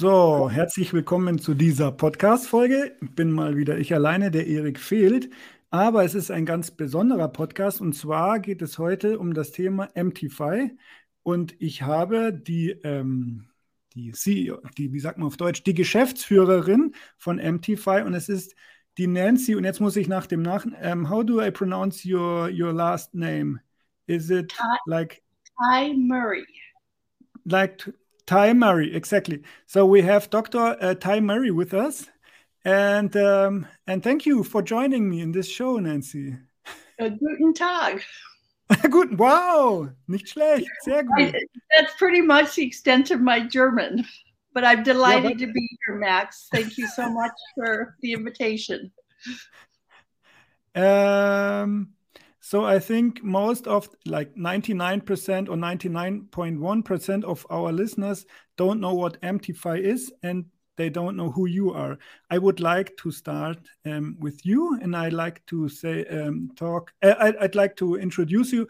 So, herzlich willkommen zu dieser Podcast-Folge. Ich bin mal wieder ich alleine, der Erik fehlt. Aber es ist ein ganz besonderer Podcast und zwar geht es heute um das Thema MTFI. Und ich habe die, ähm, die CEO, die, wie sagt man auf Deutsch, die Geschäftsführerin von MTFI und es ist die Nancy. Und jetzt muss ich nach dem Nach. Um, ähm, how do I pronounce your, your last name? Is it Ty, like. Ty Murray. Like Tye-Murray, exactly. So we have Dr. Uh, Tye-Murray with us, and um, and thank you for joining me in this show, Nancy. Uh, guten Tag. Gut, wow, nicht schlecht, sehr gut. I, that's pretty much the extent of my German, but I'm delighted yeah, but... to be here, Max. Thank you so much for the invitation. Um, so I think most of like 99% or 99.1% of our listeners don't know what Amptify is and they don't know who you are. I would like to start um, with you and I'd like to say, um, talk, uh, I'd, I'd like to introduce you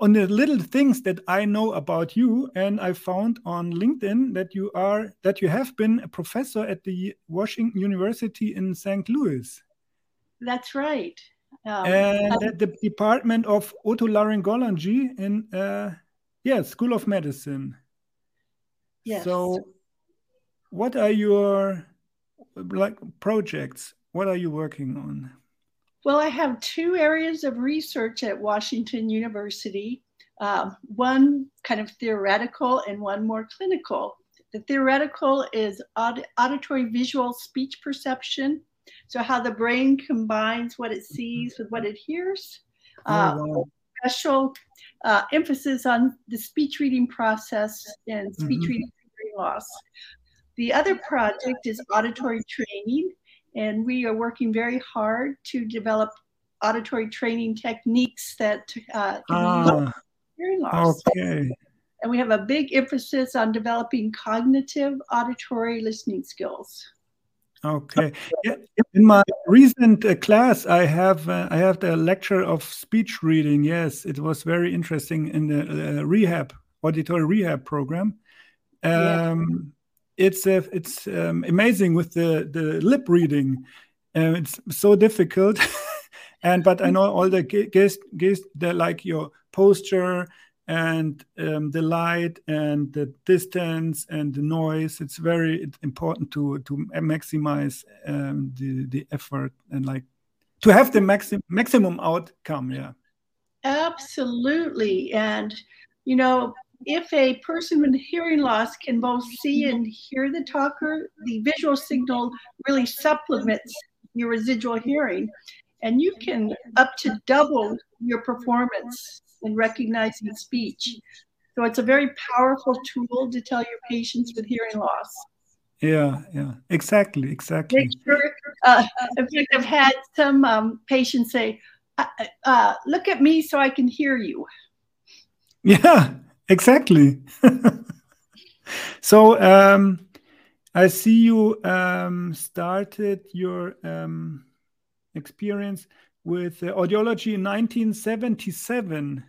on the little things that I know about you. And I found on LinkedIn that you are, that you have been a professor at the Washington University in St. Louis. That's right. Um, and at the Department of Otolaryngology in, uh, yeah, School of Medicine. Yes. So, what are your like projects? What are you working on? Well, I have two areas of research at Washington University. Um, one kind of theoretical and one more clinical. The theoretical is aud- auditory visual speech perception so how the brain combines what it sees with what it hears. Oh, Uh, wow. special uh, emphasis on the speech reading process and speech Mhm. reading hearing loss. The other project is auditory training, and we are working very hard to develop auditory training techniques that uh, Ah, hearing loss. okay. And we have a big emphasis on developing cognitive auditory listening skills. Okay. Yeah. In my recent uh, class, I have uh, I have the lecture of speech reading. Yes, it was very interesting in the uh, rehab auditory rehab program. Yeah. Um, It's uh, it's um, amazing with the the lip reading. Uh, it's so difficult, and but I know all the guests guests they like your posture and um, the light and the distance and the noise it's very important to to maximize um, the the effort and like to have the maximum maximum outcome yeah Absolutely. And, you know, if a person with hearing loss can both see and hear the talker, the visual signal really supplements your residual hearing. And you can up to double your performance in recognizing speech. So it's a very powerful tool to tell your patients with hearing loss. yeah yeah exactly exactly sure, uh, in fact, I've had some um, patients say, uh, uh, look at me so I can hear you. yeah exactly so um i see you um started your um experience with uh, audiology in 1977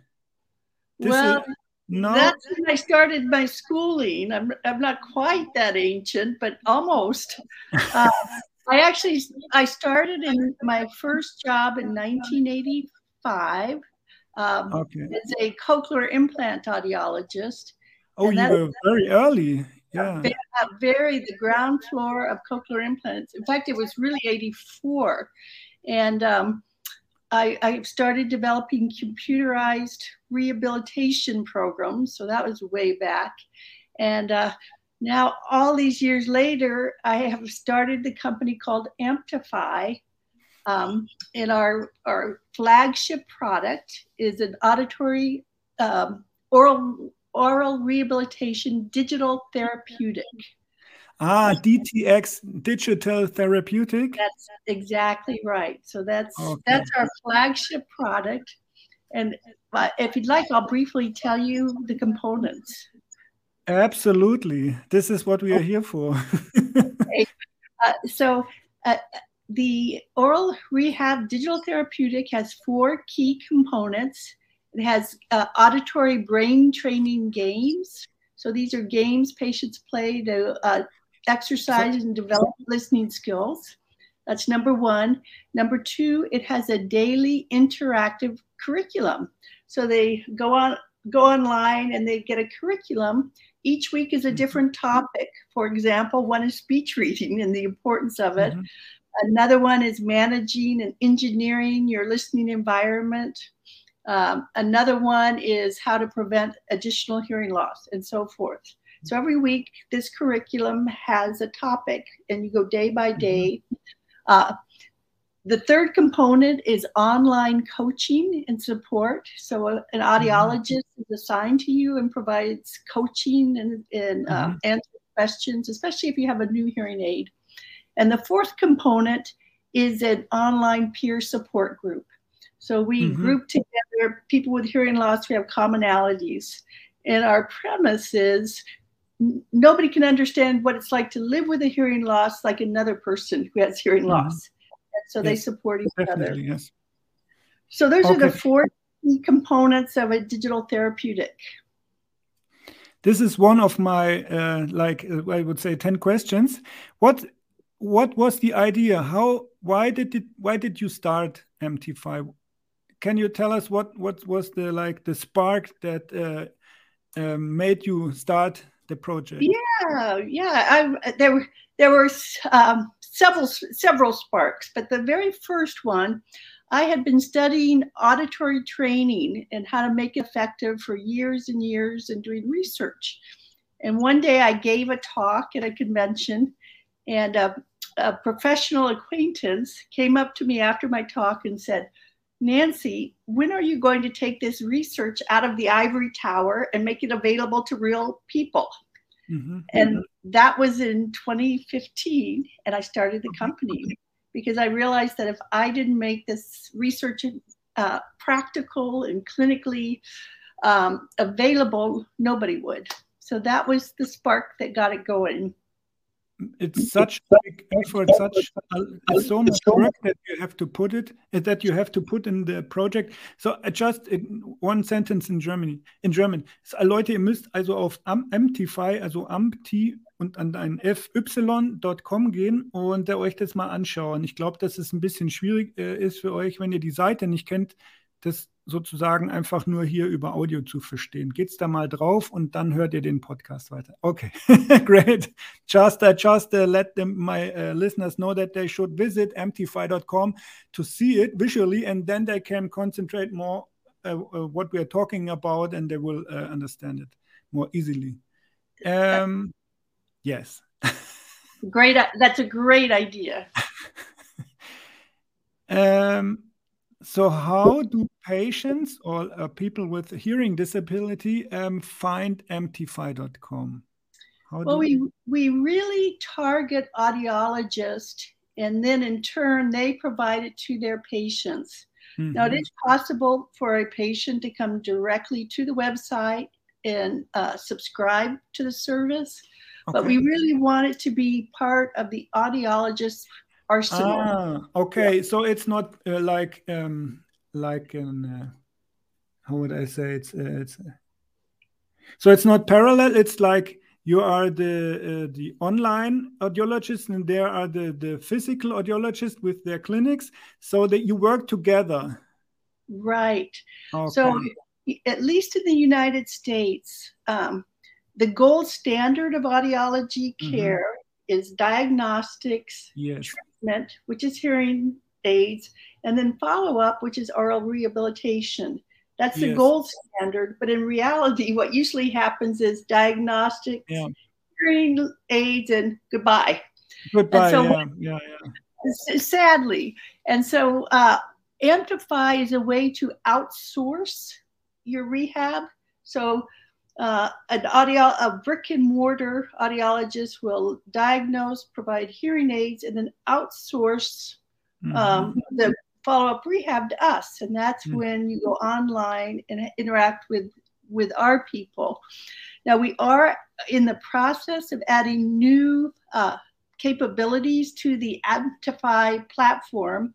This is- well, no that's when I started my schooling. I'm, I'm not quite that ancient, but almost. Uh, I actually I started in my first job in 1985 um, okay as a cochlear implant audiologist. oh you were very early yeah uh, very the ground floor of cochlear implants. In fact, it was really 84. And um, I, I started developing computerized rehabilitation programs. So that was way back. And uh, now, all these years later, I have started the company called Amptify. Um, and our, our flagship product is an auditory um, oral oral rehabilitation digital therapeutic. Ah, DTX Digital Therapeutic. That's exactly right. So that's okay. that's our flagship product. And uh, if you'd like, I'll briefly tell you the components. Absolutely. This is what we are here for. okay. uh, so uh, the oral rehab digital therapeutic has four key components. It has uh, auditory brain training games. So these are games patients play to uh, exercise and develop listening skills. That's number one. Number two, it has a daily interactive curriculum. So they go on go online and they get a curriculum. Each week is a mm-hmm. different topic. For example, one is speech reading and the importance of it. Mm-hmm. Another one is managing and engineering your listening environment. Um, another one is how to prevent additional hearing loss and so forth. So every week, this curriculum has a topic, and you go day by mm-hmm. Uh, the third component is online coaching and support. So an mm-hmm. audiologist is assigned to you and provides coaching and, and uh, mm-hmm. uh, answers questions, especially if you have a new hearing aid. And the fourth component is an online peer support group. So we mm-hmm. group together people with hearing loss who have commonalities. And our premise is nobody can understand what it's like to live with a hearing loss like another person who has hearing mm-hmm. loss. And so yes, they support each other. Yes. So those okay. are the four key components of a digital therapeutic. This is one of my uh, like uh, I would say ten questions. What what was the idea? How why did it why did you start Amptify? can you tell us what what was the like the spark that uh, uh, made you start the project? Yeah, yeah. I, there were there were um, several several sparks, but the very first one, I had been studying auditory training and how to make it effective for years and years and doing research. And one day I gave a talk at a convention, and a, a professional acquaintance came up to me after my talk and said Nancy, when are you going to take this research out of the ivory tower and make it available to real people? Mm-hmm. And that was in 2015. And I started the company because I realized that if I didn't make this research uh, practical and clinically um, available, nobody would. So that was the spark that got it going it's such a big effort, such a, so much work that you have to put it that you have to put in the project. So just one sentence in Germany. In German. Leute, ihr müsst also auf Amtify, also Amti und an ein fy.com gehen und uh, euch das mal anschauen. Ich glaube, dass es ein bisschen schwierig äh, ist für euch, wenn ihr die Seite nicht kennt, das sozusagen einfach nur hier über Audio zu verstehen. Geht's da mal drauf und dann hört ihr den Podcast weiter. Okay, great. Just, uh, just uh, let them, my uh, listeners know that they should visit mtfi.com to see it visually and then they can concentrate more uh, uh, what we are talking about and they will uh, understand it more easily. Um, yes. great. That's a great idea. um, so, how do patients or uh, people with hearing disability um, find amptify.com? well, we, we really target audiologists, and then in turn, they provide it to their patients. Mm-hmm. Now, it mm-hmm. possible for a patient to come directly to the website and uh, subscribe to the service, okay. but we really want it to be part of the audiologist's arsenal. Ah, okay. Yeah. So it's not uh, like um, like an uh, how would I say it's uh, it's uh, so it's not parallel. It's like you are the uh, the online audiologist and there are the the physical audiologist with their clinics so that you work together right okay. so at least in the united states um, the gold standard of audiology mm-hmm. care mm-hmm. is diagnostics yes treatment which is hearing aids and then follow up, which is oral rehabilitation. That's the gold standard. But in reality, what usually happens is diagnostic, yeah. hearing aids, and goodbye. Goodbye. So, yeah, yeah, yeah. Sadly. And so uh, Amptify is a way to outsource your rehab. So uh, an audio, a brick and mortar audiologist will diagnose, provide hearing aids, and then outsource mm-hmm. um, the follow up rehab to us. And that's mm-hmm. when you go online and interact with with our people. Now we are in the process of adding new uh, capabilities to the Amptify platform.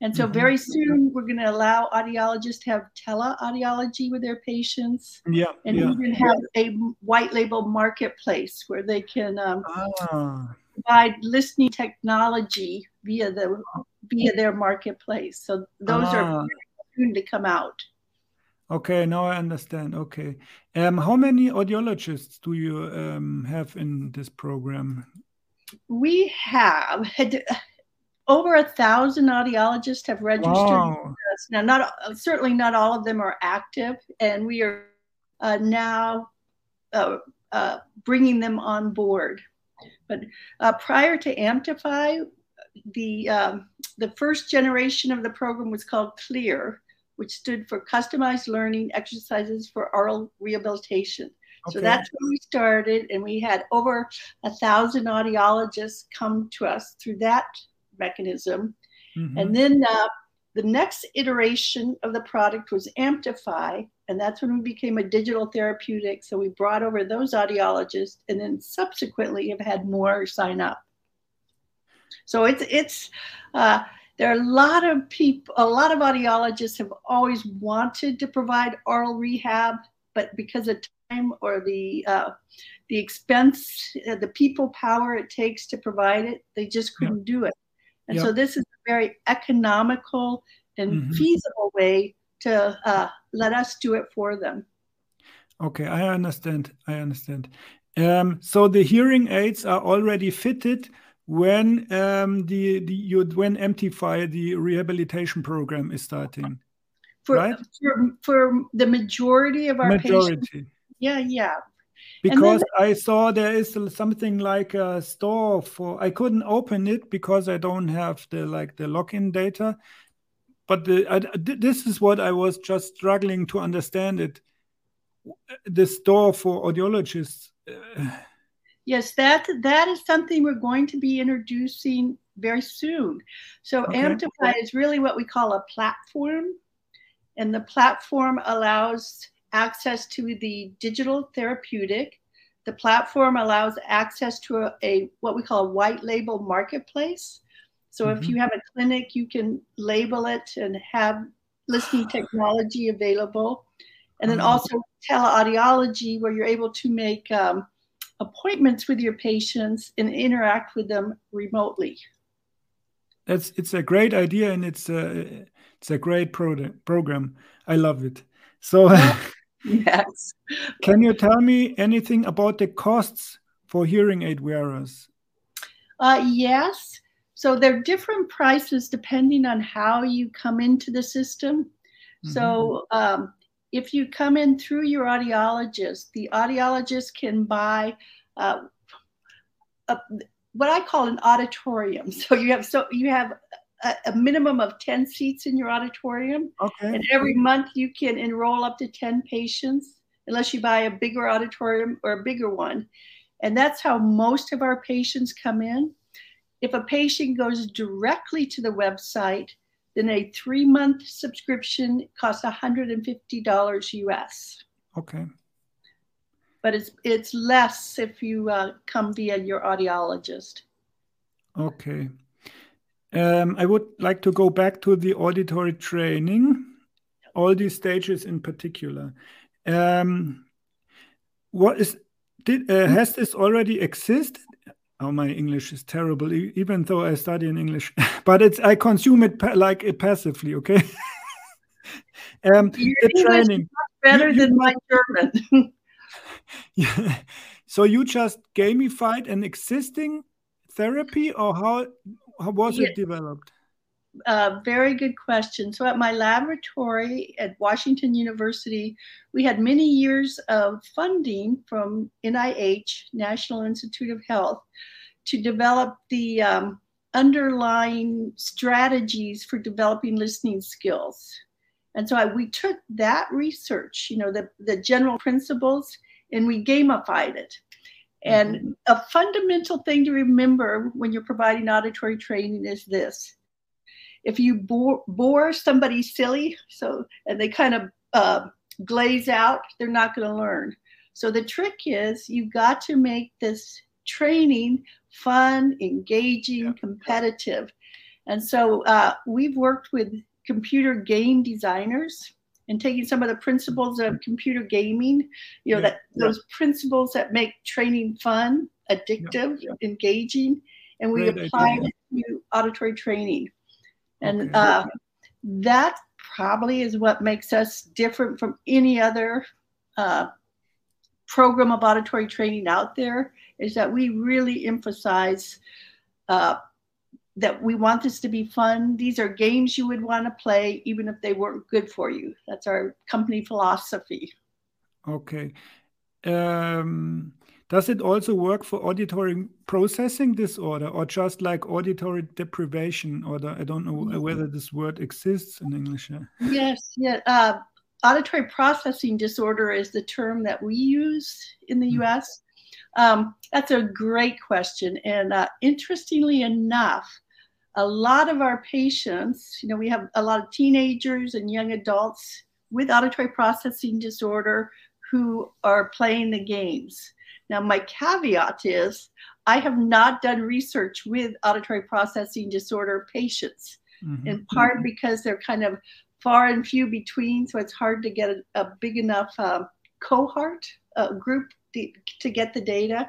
And so, mm-hmm. very soon, we're going to allow audiologists to have teleaudiology with their patients. Yeah. And yeah. even have a white label marketplace where they can um, ah. provide listening technology via the via their marketplace. So those ah. are soon to come out. Okay, now I understand. Okay, um, how many audiologists do you um, have in this program? We have over a thousand audiologists have registered. Wow. Now, not certainly not all of them are active, and we are uh, now uh, uh, bringing them on board. But uh, prior to Amptify, the um, the first generation of the program was called Clear, which stood for Customized Learning Exercises for Oral Rehabilitation. Okay. So that's where we started, and we had over a thousand audiologists come to us through that mechanism. Mm-hmm. And then uh, the next iteration of the product was Amptify, and that's when we became a digital therapeutic. So we brought over those audiologists, and then subsequently have had more sign up. So it's it's uh, there are a lot of people, a lot of audiologists have always wanted to provide oral rehab, but because of time or the uh, the expense, uh, the people power it takes to provide it, they just couldn't do it. And yep. so this is a very economical and mm-hmm. feasible way to uh, let us do it for them. Okay, I understand. I understand. Um, so the hearing aids are already fitted when um, the, the you, when Amptify the rehabilitation program is starting. For, right? for, for the majority of our majority. patients. Yeah, yeah. Because then, I saw there is something like a store for I couldn't open it because I don't have the like the login data. But the, I, this is what I was just struggling to understand it. The store for audiologists. Uh, Yes, that that is something we're going to be introducing very soon. So okay. Amptify is really what we call a platform, and the platform allows access to the digital therapeutic. The platform allows access to a, a what we call a white label marketplace. So mm-hmm. if you have a clinic, you can label it and have listening technology available. And then mm-hmm. also teleaudiology, where you're able to make um, appointments with your patients and interact with them remotely. That's it's a great idea and it's a it's a great product program. I love it. So yes. Can you tell me anything about the costs for hearing aid wearers? Uh, yes. So there are different prices depending on how you come into the system. Mm -hmm. So mm-hmm. um, if you come in through your audiologist, the audiologist can buy uh, a, what I call an auditorium. So you have so you have a, a, minimum of 10 seats in your auditorium. Okay. And every month you can enroll up to 10 patients unless you buy a bigger auditorium or a bigger one. And that's how most of our patients come in. If a patient goes directly to the website, then a three month subscription costs $150 US. Okay. But it's it's less if you uh, come via your audiologist. Okay. Um, I would like to go back to the auditory training, all these stages in particular. Um, what is did uh, has this already existed? Oh my english is terrible even though i study in english but it's i consume it like it passively okay? Um Your the training. better you, than my german. Yeah so you just gamified an existing therapy or how how was it developed uh, very good question. So, at my laboratory at Washington University, we had many years of funding from NIH, National Institute of Health, to develop the um, underlying strategies for developing listening skills. And so I, we took that research, you know, the, the general principles, and we gamified it. And mm-hmm. a fundamental thing to remember when you're providing auditory training is this. If you bore, bore somebody silly, so and they kind of uh, glaze out, they're not going to learn. So the trick is you've got to make this training fun, engaging, yeah. competitive. And so uh, we've worked with computer game designers and taking some of the principles of computer gaming, you know, yeah. that those principles that make training fun, addictive, yeah. engaging, and we Great apply it to auditory training. And okay. uh, that probably is what makes us different from any other uh, program of auditory training out there is that we really emphasize uh, that we want this to be fun. These are games you would want to play, even if they weren't good for you. That's our company philosophy. Okay. Um, does it also work for auditory processing disorder or just like auditory deprivation? Or the, I don't know whether this word exists in English. Yes, yeah. Uh, auditory processing disorder is the term that we use in the hmm. US. Um, that's a great question. And uh, interestingly enough, a lot of our patients, you know, we have a lot of teenagers and young adults with auditory processing disorder who are playing the games. Now, my caveat is I have not done research with auditory processing disorder patients, mm-hmm. in part mm-hmm. because they're kind of far and few between, so it's hard to get a, a big enough uh, cohort uh, group to, to get the data.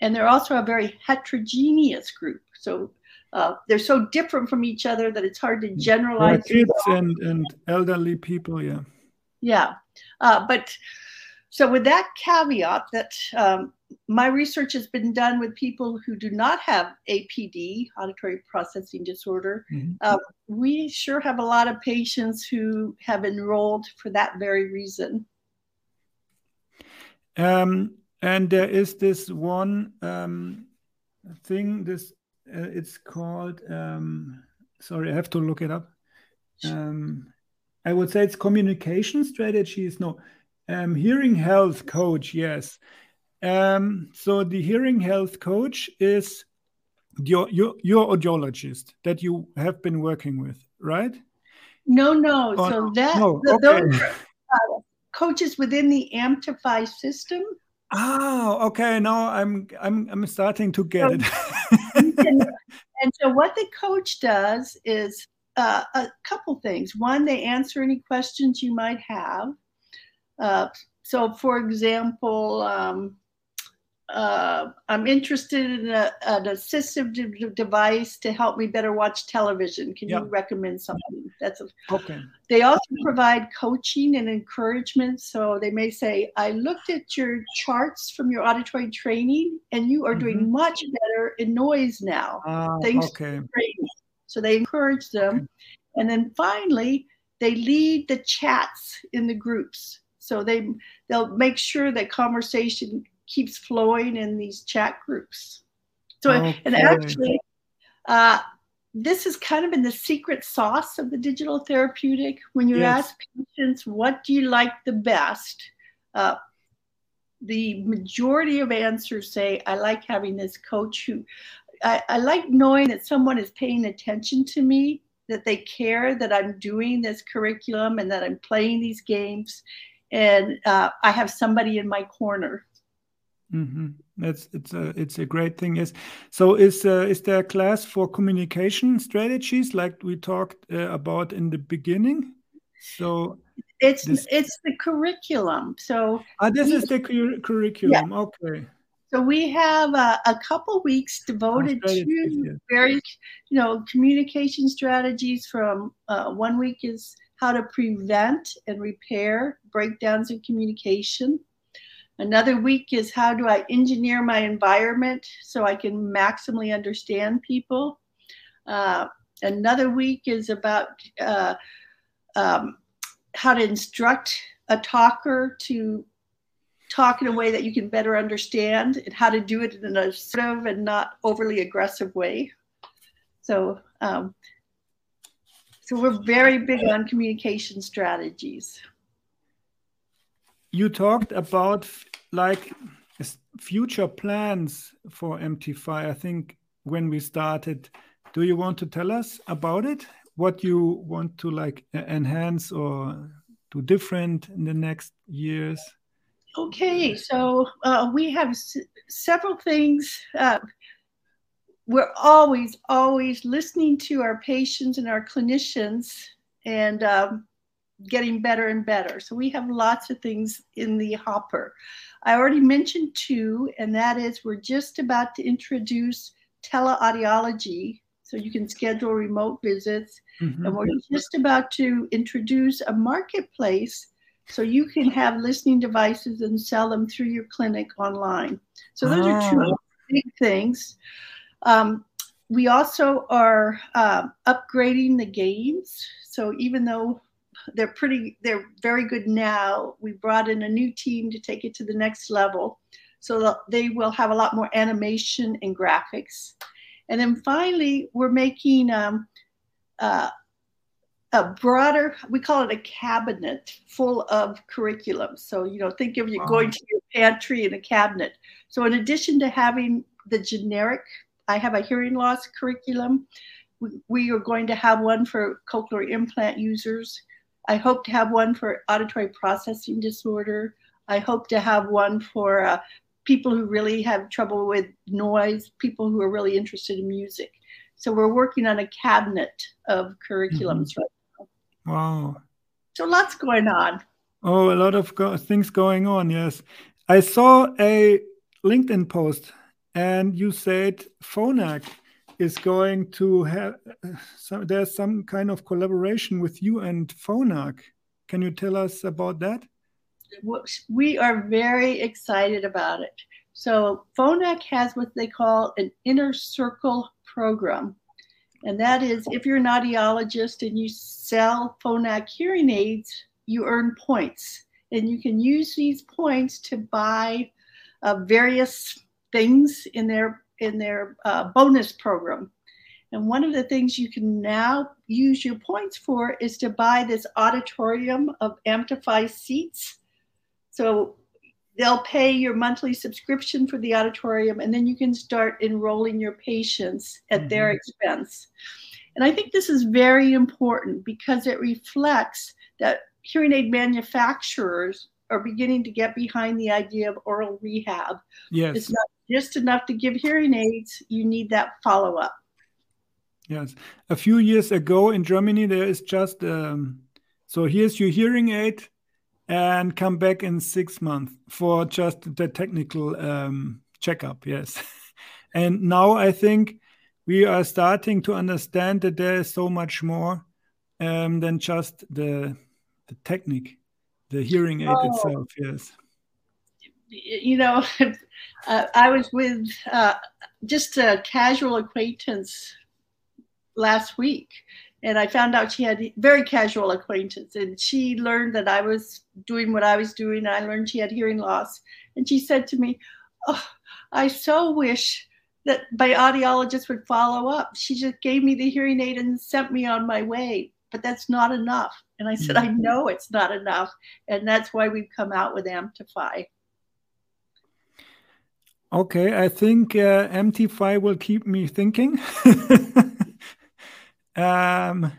And they're also a very heterogeneous group. So uh, they're so different from each other that it's hard to generalize. kids and, and elderly people, yeah. Yeah. Uh, but so, with that caveat, that um, my research has been done with people who do not have APD, auditory processing disorder. Mm-hmm. Uh, we sure have a lot of patients who have enrolled for that very reason. Um, and there is this one um, thing, this uh, it's called. Um, sorry, I have to look it up. Um, I would say it's communication strategies. No, um, hearing health coach. Yes. Um, so the hearing health coach is your, your your audiologist that you have been working with, right? No, no. Oh, so that no. The, okay. those uh, coaches within the Amptify system. Oh, okay. Now I'm I'm I'm starting to get so, it. and so what the coach does is uh, a couple things. One, they answer any questions you might have. Uh, so, for example, um, uh, I'm interested in a, an assistive de- device to help me better watch television. Can you recommend something? That's a, okay. They also provide coaching and encouragement. So they may say, "I looked at your charts from your auditory training, and you are mm-hmm. doing much better in noise now. Uh, Thanks okay. So they encourage them, okay. and then finally they lead the chats in the groups. So they they'll make sure that conversation keeps flowing in these chat groups. So, okay. and actually, uh, this has kind of been the secret sauce of the digital therapeutic. When you yes. ask patients, what do you like the best? Uh, the majority of answers say, I like having this coach who, I, I like knowing that someone is paying attention to me, that they care that I'm doing this curriculum and that I'm playing these games. And uh, I have somebody in my corner Mm-hmm. That's it's a it's a great thing. Is so is uh, is there a class for communication strategies like we talked uh, about in the beginning? So it's this... it's the curriculum. So ah, this we, is the cur- curriculum. Yeah. Okay. So we have a, a couple weeks devoted to various, you know, communication strategies. From uh, one week is how to prevent and repair breakdowns in communication. Another week is how do I engineer my environment so I can maximally understand people. Uh, another week is about uh, um, how to instruct a talker to talk in a way that you can better understand and how to do it in an assertive and not overly aggressive way. So, um, so we're very big on communication strategies you talked about like future plans for Amptify? I think when we started, do you want to tell us about it? What you want to like enhance or do different in the next years? Okay, so uh, we have several things. Uh, we're always, always listening to our patients and our clinicians and um, getting better and better. So we have lots of things in the hopper. I already mentioned two, and that is we're just about to introduce teleaudiology. So you can schedule remote visits. Mm-hmm. And we're just about to introduce a marketplace so you can have listening devices and sell them through your clinic online. So those oh. are two ah. big things. Um, we also are uh, upgrading the games. So even though they're pretty, they're very good now, we brought in a new team to take it to the next level. So they will have a lot more animation and graphics. And then finally, we're making um, uh, a broader, we call it a cabinet full of curriculum. So, you know, think of you going to your pantry and a cabinet. So, in addition to having the generic, I have a hearing loss curriculum. We, we are going to have one for cochlear implant users. I hope to have one for auditory processing disorder. I hope to have one for uh, people who really have trouble with noise, people who are really interested in music. So we're working on a cabinet of curriculums mm-hmm. right Wow. So lots going on. Oh, a lot of go- things going on. Yes. I saw a LinkedIn post and you said Phonak is going to have so there's some kind of collaboration with you and Phonak. Can you tell us about that? We are very excited about it. So Phonak has what they call an inner circle program. And that is if you're an audiologist and you sell Phonak hearing aids, you earn points. And you can use these points to buy uh, various things in their in their uh, bonus program. And one of the things you can now use your points for is to buy this auditorium of Amptify seats. So they'll pay your monthly subscription for the auditorium and then you can start enrolling your patients at mm-hmm. their expense and i think this is very important because it reflects that hearing aid manufacturers are beginning to get behind the idea of oral rehab yes it's not just enough to give hearing aids you need that follow-up yes a few years ago in germany there is just um, so here's your hearing aid and come back in six months for just the technical um, checkup. Yes. and now I think we are starting to understand that there is so much more um, than just the, the technique, the hearing aid oh. itself. Yes. You know, uh, I was with uh, just a casual acquaintance last week and I found out she had very casual acquaintance, and she learned that I was doing what I was doing. I learned she had hearing loss, and she said to me, "Oh, I so wish that my audiologist would follow up. She just gave me the hearing aid and sent me on my way, but that's not enough." And I said, "I mm-hmm. know it's not enough, and that's why we've come out with Amptify." Okay, I think uh, Amptify will keep me thinking. Um,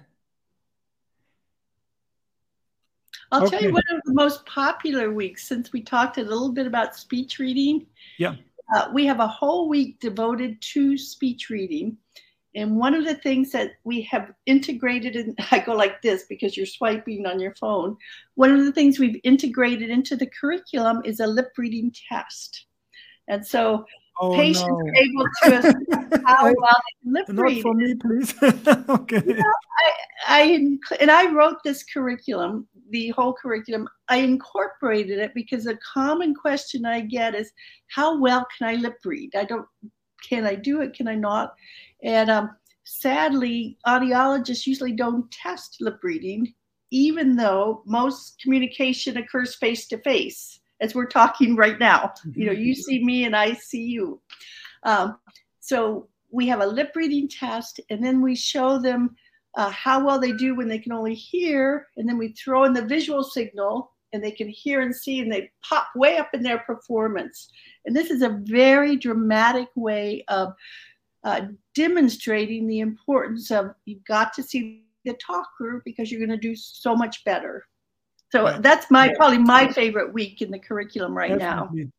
I'll okay. tell you one of the most popular weeks since we talked a little bit about speech reading. Yeah. Uh, we have a whole week devoted to speech reading. And one of the things that we have integrated, and I go like this because you're swiping on your phone. One of the things we've integrated into the curriculum is a lip reading test. And so Oh, patients no. are able to assess how well they can lip Not read. for me, please. okay. You know, I, I, and I wrote this curriculum, the whole curriculum. I incorporated it because a common question I get is, how well can I lip read? I don't. Can I do it? Can I not? And um, sadly, audiologists usually don't test lip reading, even though most communication occurs face to face as we're talking right now. You know, you see me and I see you. Um, so we have a lip reading test, and then we show them uh, how well they do when they can only hear, and then we throw in the visual signal and they can hear and see and they pop way up in their performance. And this is a very dramatic way of uh, demonstrating the importance of you've got to see the talk group because you're going to do so much better. So right. that's my yeah. probably my favorite week in the curriculum right Definitely. now.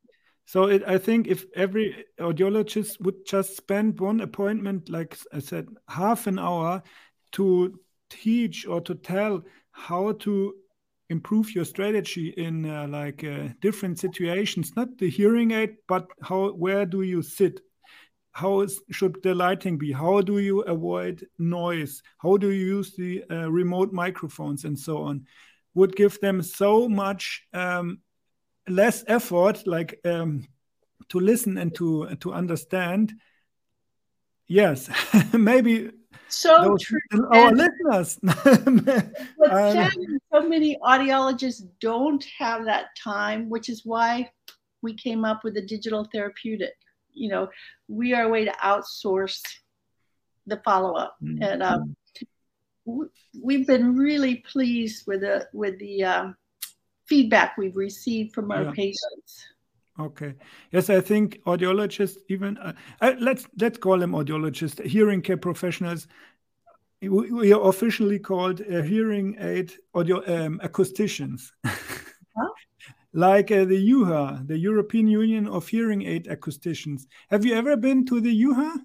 So it, I think if every audiologist would just spend one appointment, like I said, half an hour to teach or to tell how to improve your strategy in uh, like uh, different situations, not the hearing aid, but how where do you sit? How is, should the lighting be? How do you avoid noise? How do you use the uh, remote microphones and so on? Would give them so much um, less effort like um, to listen and to to understand yes maybe so true our and listeners um, so many audiologists don't have that time which is why we came up with a digital therapeutic you know we are a way to outsource the follow-up mm-hmm. and um, we've been really pleased with the with the um, feedback we've received from our yeah. patients. Okay. Yes, I think audiologists, even uh, uh, let's let's call them audiologists, hearing care professionals. We, are officially called uh, hearing aid audio um, acousticians? like uh, the UHA, the European Union of Hearing Aid Acousticians. Have you ever been to the UHA?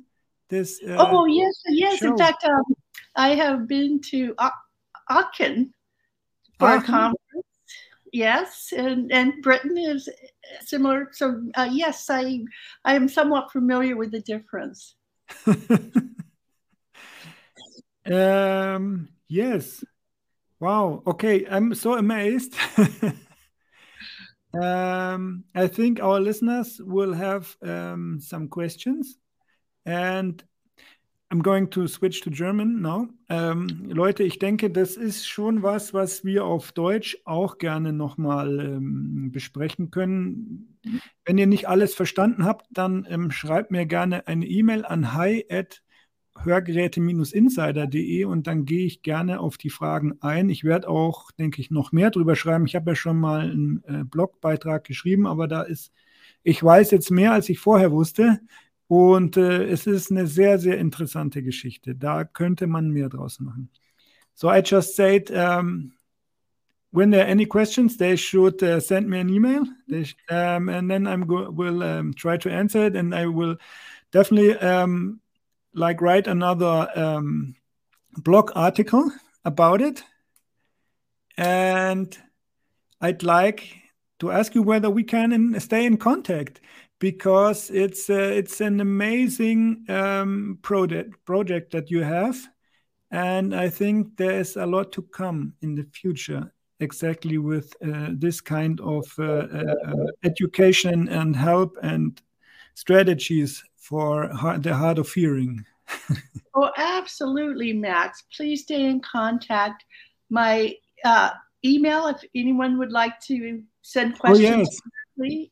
This. Uh, oh yes, yes. Show? In fact, um, I have been to Aachen for Aachen? a conference yes, and and Britain is similar. So uh, yes, I I am somewhat familiar with the difference. um, yes. Wow. Okay, I'm so amazed. um, I think our listeners will have um, some questions, and I'm going to switch to German now. Ähm, Leute, ich denke, das ist schon was, was wir auf Deutsch auch gerne nochmal ähm, besprechen können. Wenn ihr nicht alles verstanden habt, dann ähm, schreibt mir gerne eine E-Mail an hi at hörgeräte-insider.de und dann gehe ich gerne auf die Fragen ein. Ich werde auch, denke ich, noch mehr drüber schreiben. Ich habe ja schon mal einen äh, Blogbeitrag geschrieben, aber da ist, ich weiß jetzt mehr, als ich vorher wusste. Und äh, es ist eine sehr, sehr interessante Geschichte. Da könnte man mehr draus machen. So I just said, um, when there are any questions, they should uh, send me an email, they, um, and then I will um, try to answer it, and I will definitely um, like write another um, blog article about it. And I'd like to ask you whether we can in, stay in contact because it's uh, it's an amazing um, project project that you have, and I think there is a lot to come in the future. Exactly with uh, this kind of uh, uh, uh education and help and strategies for the hard of hearing. oh, absolutely, Max. Please stay in contact. My uh, email, if anyone would like to send questions. Oh, yes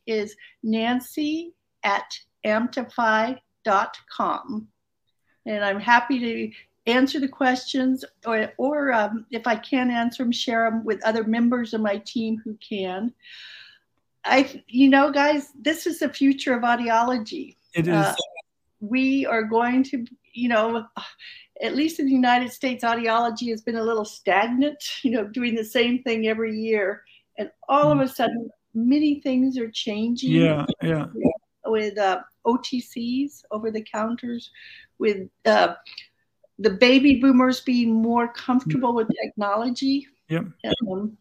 is nancy at amptify.com. And I'm happy to answer the questions or, or um, if I can't answer them, share them with other members of my team who can. I, you know, guys, this is the future of audiology. It is. Uh, we are going to, you know, at least in the United States, audiology has been a little stagnant, you know, doing the same thing every year. And all of a sudden, many things are changing. Yeah, yeah. With uh, OTCs, over the counters, with uh, the baby boomers being more comfortable with technology. Yeah. Um,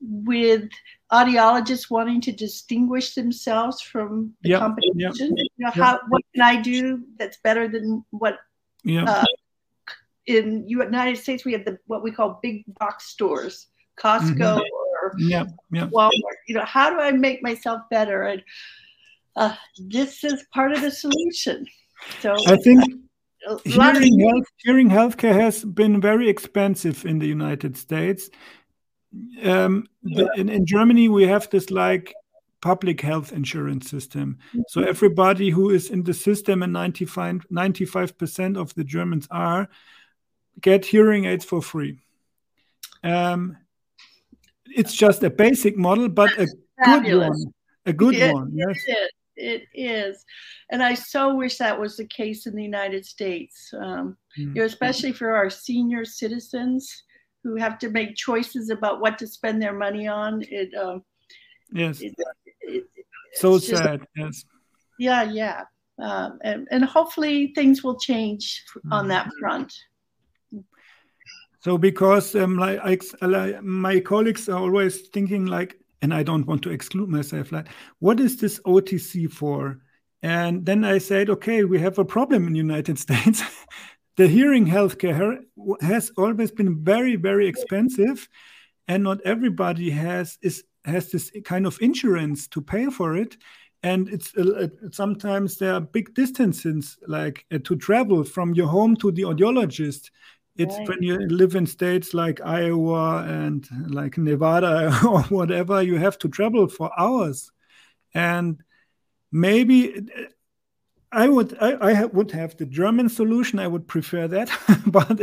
with audiologists wanting to distinguish themselves from the competition. You know, how what can I do that's better than what yeah. Uh, in United States we have the what we call big box stores, Costco, mm-hmm yeah, yeah. Walmart. You know, how do I make myself better? And uh, this is part of the solution. So I think hearing, health, hearing healthcare has been very expensive in the United States. Um, the, in, in Germany, we have this like public health insurance system. So mm-hmm. everybody who is in the system, and 95, 95% of the Germans are, get hearing aids for free. Um, it's just a basic model, but a Fabulous. good one. A good it, one. Yes. It is. It is. And I so wish that was the case in the United States, um, mm-hmm. you know, especially for our senior citizens who have to make choices about what to spend their money on. It, um, yes. It, it, so just, sad. Yes. Yeah, yeah. Um, and, and hopefully things will change mm-hmm. on that front. So because um, like, like my colleagues are always thinking like, and I don't want to exclude myself, like, what is this OTC for? And then I said, okay, we have a problem in the United States. The hearing healthcare has always been very, very expensive, and not everybody has is has this kind of insurance to pay for it. And it's uh, sometimes there are big distances like uh, to travel from your home to the audiologist. It's right. when you live in states like iowa and like nevada or whatever you have to travel for hours. And maybe uh, i would i, I would have the german solution i would prefer that but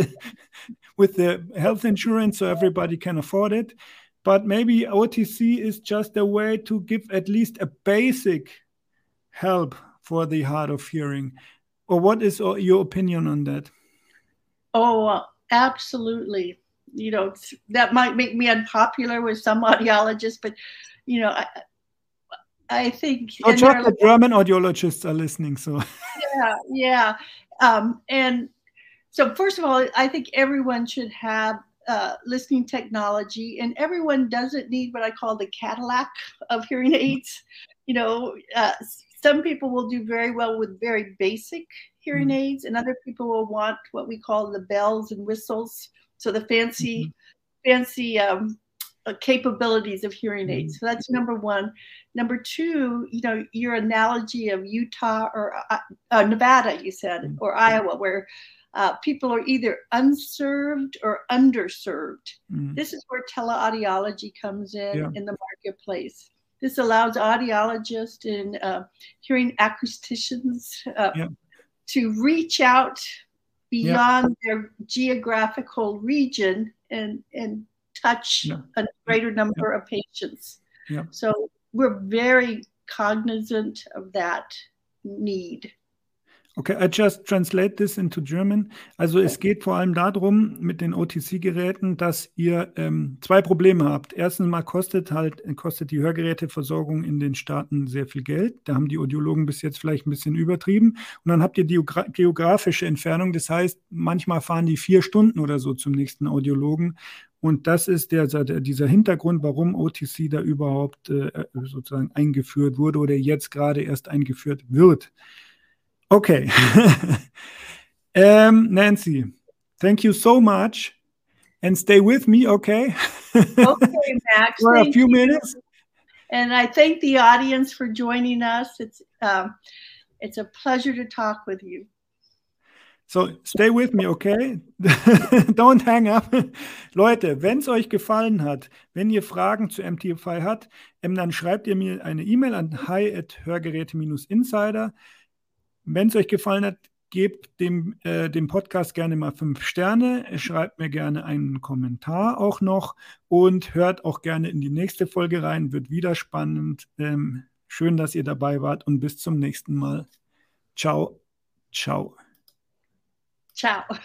with the health insurance so everybody can afford it but maybe OTC is just a way to give at least a basic help for the hard of hearing. Or what is your opinion on that? Oh, absolutely. You know, that might make me unpopular with some audiologists, but, you know, I, I think. Oh, just the German audiologists are listening, so. Yeah, yeah. Um, and so, first of all, I think everyone should have uh, listening technology, and everyone doesn't need what I call the Cadillac of hearing aids. You know, uh, some people will do very well with very basic hearing mm-hmm. aids, and other people will want what we call the bells and whistles, so the fancy, mm-hmm. fancy um, capabilities of hearing mm-hmm. aids. So that's number one. Number two, you know, your analogy of Utah or uh, uh Nevada, you said, mm-hmm. or Iowa, where uh, people are either unserved or underserved. Mm. This is where teleaudiology comes in yeah. in the marketplace. This allows audiologists and uh, hearing acousticians uh, yeah. to reach out beyond yeah. their geographical region and, and touch a greater number of patients. So we're very cognizant of that need. Okay, I just translate this into German. Also es geht vor allem darum mit den OTC-Geräten, dass ihr ähm, zwei Probleme habt. Erstens mal kostet halt kostet die Hörgeräteversorgung in den Staaten sehr viel Geld. Da haben die Audiologen bis jetzt vielleicht ein bisschen übertrieben. Und dann habt ihr die geografische Entfernung. Das heißt, manchmal fahren die vier Stunden oder so zum nächsten Audiologen. Und das ist der, dieser Hintergrund, warum OTC da überhaupt äh, sozusagen eingeführt wurde oder jetzt gerade erst eingeführt wird. Okay. um, Nancy, thank you so much. And stay with me, okay? okay, Max. For a few you. minutes. And I thank the audience for joining us. It's um, it's a pleasure to talk with you. So, stay with me, okay? Don't hang up. Leute, wenn es euch gefallen hat, wenn ihr Fragen zu MTFI habt, ähm, dann schreibt ihr mir eine E-Mail an hi.hörgeräte-insider. Wenn es euch gefallen hat, gebt dem, äh, dem Podcast gerne mal fünf Sterne, schreibt mir gerne einen Kommentar auch noch und hört auch gerne in die nächste Folge rein, wird wieder spannend. Ähm, schön, dass ihr dabei wart und bis zum nächsten Mal. Ciao, ciao. Ciao.